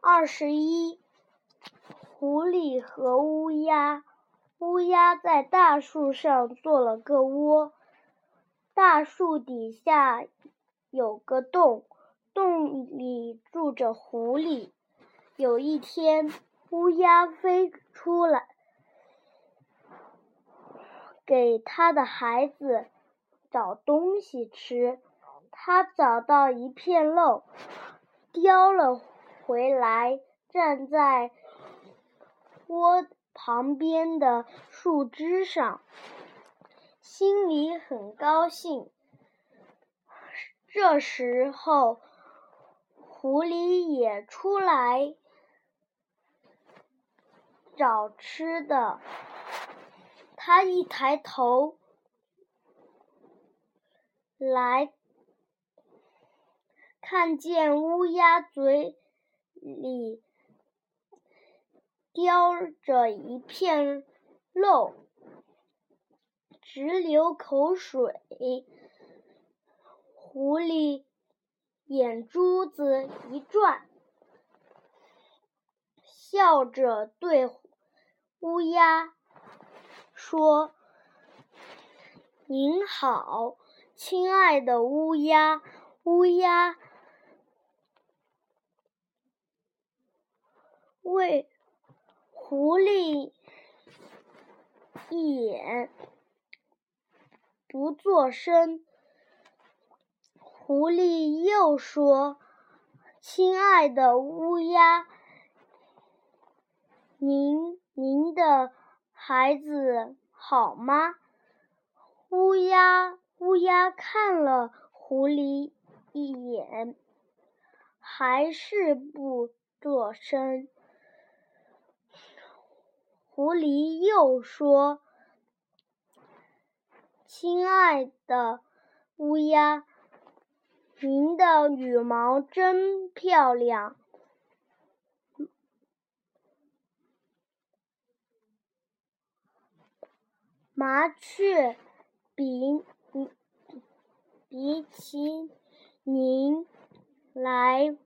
二十一，狐狸和乌鸦。乌鸦在大树上做了个窝，大树底下有个洞，洞里住着狐狸。有一天，乌鸦飞出来，给它的孩子找东西吃。它找到一片肉，叼了。回来，站在窝旁边的树枝上，心里很高兴。这时候，狐狸也出来找吃的。它一抬头来，看见乌鸦嘴。里叼着一片肉，直流口水。狐狸眼珠子一转，笑着对乌鸦说：“您好，亲爱的乌鸦，乌鸦。”为狐狸一眼不作声。狐狸又说：“亲爱的乌鸦，您您的孩子好吗？”乌鸦乌鸦看了狐狸一眼，还是不作声。狐狸又说：“亲爱的乌鸦，您的羽毛真漂亮。”麻雀比比起您来，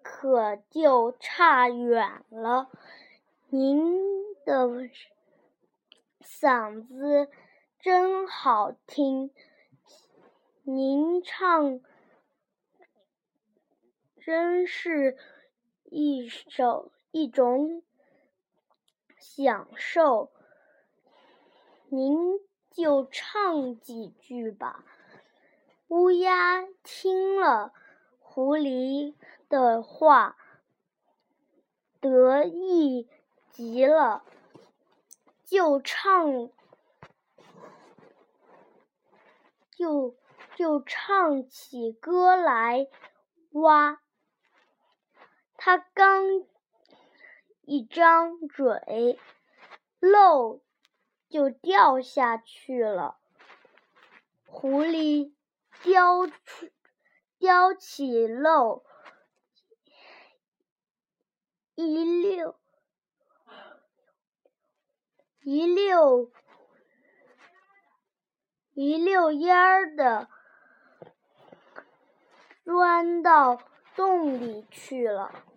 可就差远了。您。的嗓子真好听，您唱真是一首一种享受，您就唱几句吧。乌鸦听了狐狸的话，得意极了。就唱，就就唱起歌来，哇！他刚一张嘴，肉就掉下去了。狐狸叼出叼起肉，一溜。一溜一溜烟儿的钻到洞里去了。